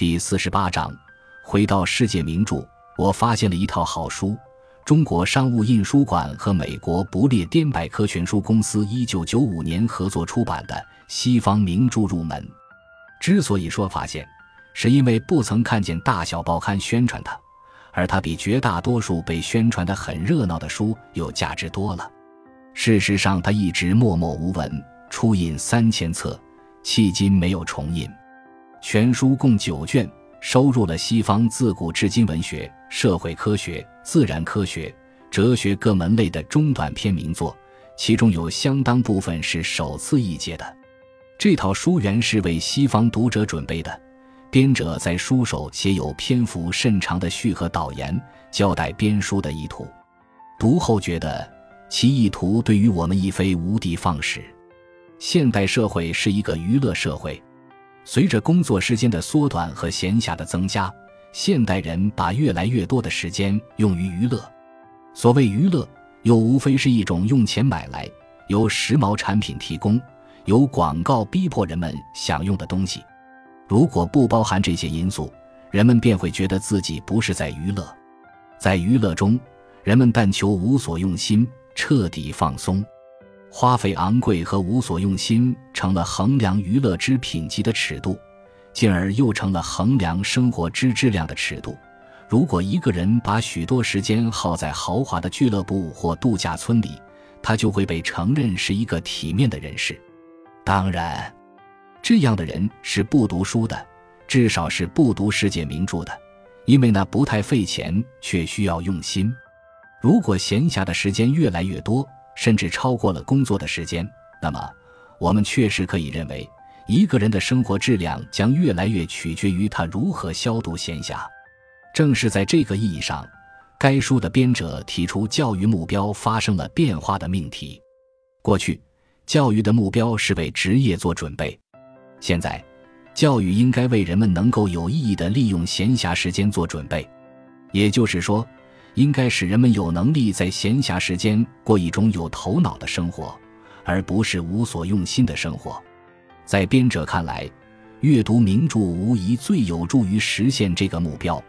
第四十八章，回到世界名著，我发现了一套好书。中国商务印书馆和美国不列颠百科全书公司一九九五年合作出版的《西方名著入门》。之所以说发现，是因为不曾看见大小报刊宣传它，而它比绝大多数被宣传的很热闹的书有价值多了。事实上，它一直默默无闻，初印三千册，迄今没有重印。全书共九卷，收入了西方自古至今文学、社会科学、自然科学、哲学各门类的中短篇名作，其中有相当部分是首次译介的。这套书原是为西方读者准备的，编者在书首写有篇幅甚长的序和导言，交代编书的意图。读后觉得其意图对于我们亦非无的放矢。现代社会是一个娱乐社会。随着工作时间的缩短和闲暇的增加，现代人把越来越多的时间用于娱乐。所谓娱乐，又无非是一种用钱买来、由时髦产品提供、由广告逼迫人们享用的东西。如果不包含这些因素，人们便会觉得自己不是在娱乐。在娱乐中，人们但求无所用心、彻底放松。花费昂贵和无所用心成了衡量娱乐之品级的尺度，进而又成了衡量生活之质量的尺度。如果一个人把许多时间耗在豪华的俱乐部或度假村里，他就会被承认是一个体面的人士。当然，这样的人是不读书的，至少是不读世界名著的，因为那不太费钱，却需要用心。如果闲暇的时间越来越多，甚至超过了工作的时间，那么我们确实可以认为，一个人的生活质量将越来越取决于他如何消度闲暇。正是在这个意义上，该书的编者提出教育目标发生了变化的命题。过去，教育的目标是为职业做准备；现在，教育应该为人们能够有意义地利用闲暇时间做准备。也就是说。应该使人们有能力在闲暇时间过一种有头脑的生活，而不是无所用心的生活。在编者看来，阅读名著无疑最有助于实现这个目标。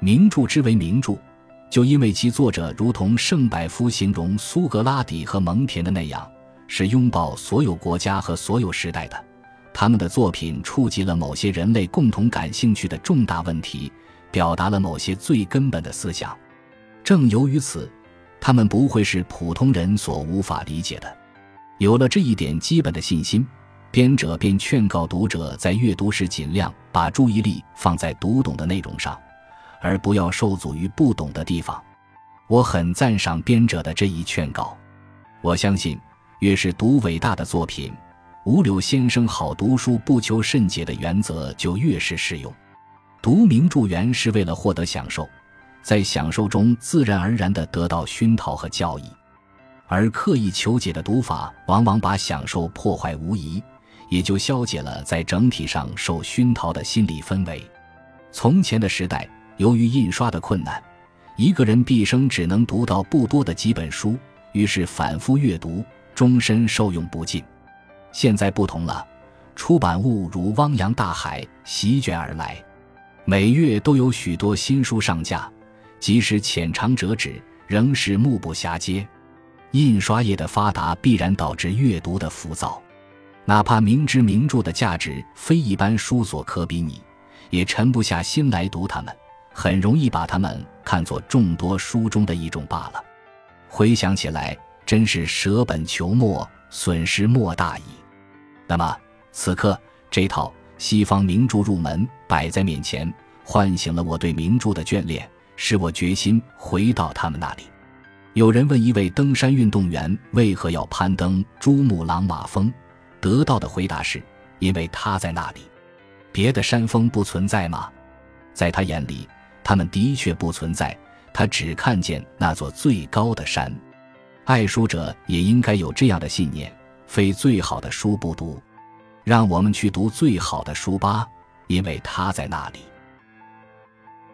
名著之为名著，就因为其作者如同圣百夫形容苏格拉底和蒙恬的那样，是拥抱所有国家和所有时代的。他们的作品触及了某些人类共同感兴趣的重大问题，表达了某些最根本的思想。正由于此，他们不会是普通人所无法理解的。有了这一点基本的信心，编者便劝告读者在阅读时尽量把注意力放在读懂的内容上，而不要受阻于不懂的地方。我很赞赏编者的这一劝告。我相信，越是读伟大的作品，吴柳先生好读书不求甚解的原则就越是适用。读名著原是为了获得享受。在享受中自然而然地得到熏陶和教益，而刻意求解的读法往往把享受破坏无疑，也就消解了在整体上受熏陶的心理氛围。从前的时代，由于印刷的困难，一个人毕生只能读到不多的几本书，于是反复阅读，终身受用不尽。现在不同了，出版物如汪洋大海席卷而来，每月都有许多新书上架。即使浅尝辄止，仍是目不暇接。印刷业的发达必然导致阅读的浮躁，哪怕明知名著的价值非一般书所可比拟，也沉不下心来读它们，很容易把它们看作众多书中的一种罢了。回想起来，真是舍本求末，损失莫大矣。那么，此刻这套西方名著入门摆在面前，唤醒了我对名著的眷恋。使我决心回到他们那里。有人问一位登山运动员为何要攀登珠穆朗玛峰，得到的回答是：因为他在那里。别的山峰不存在吗？在他眼里，他们的确不存在。他只看见那座最高的山。爱书者也应该有这样的信念：非最好的书不读，让我们去读最好的书吧，因为他在那里。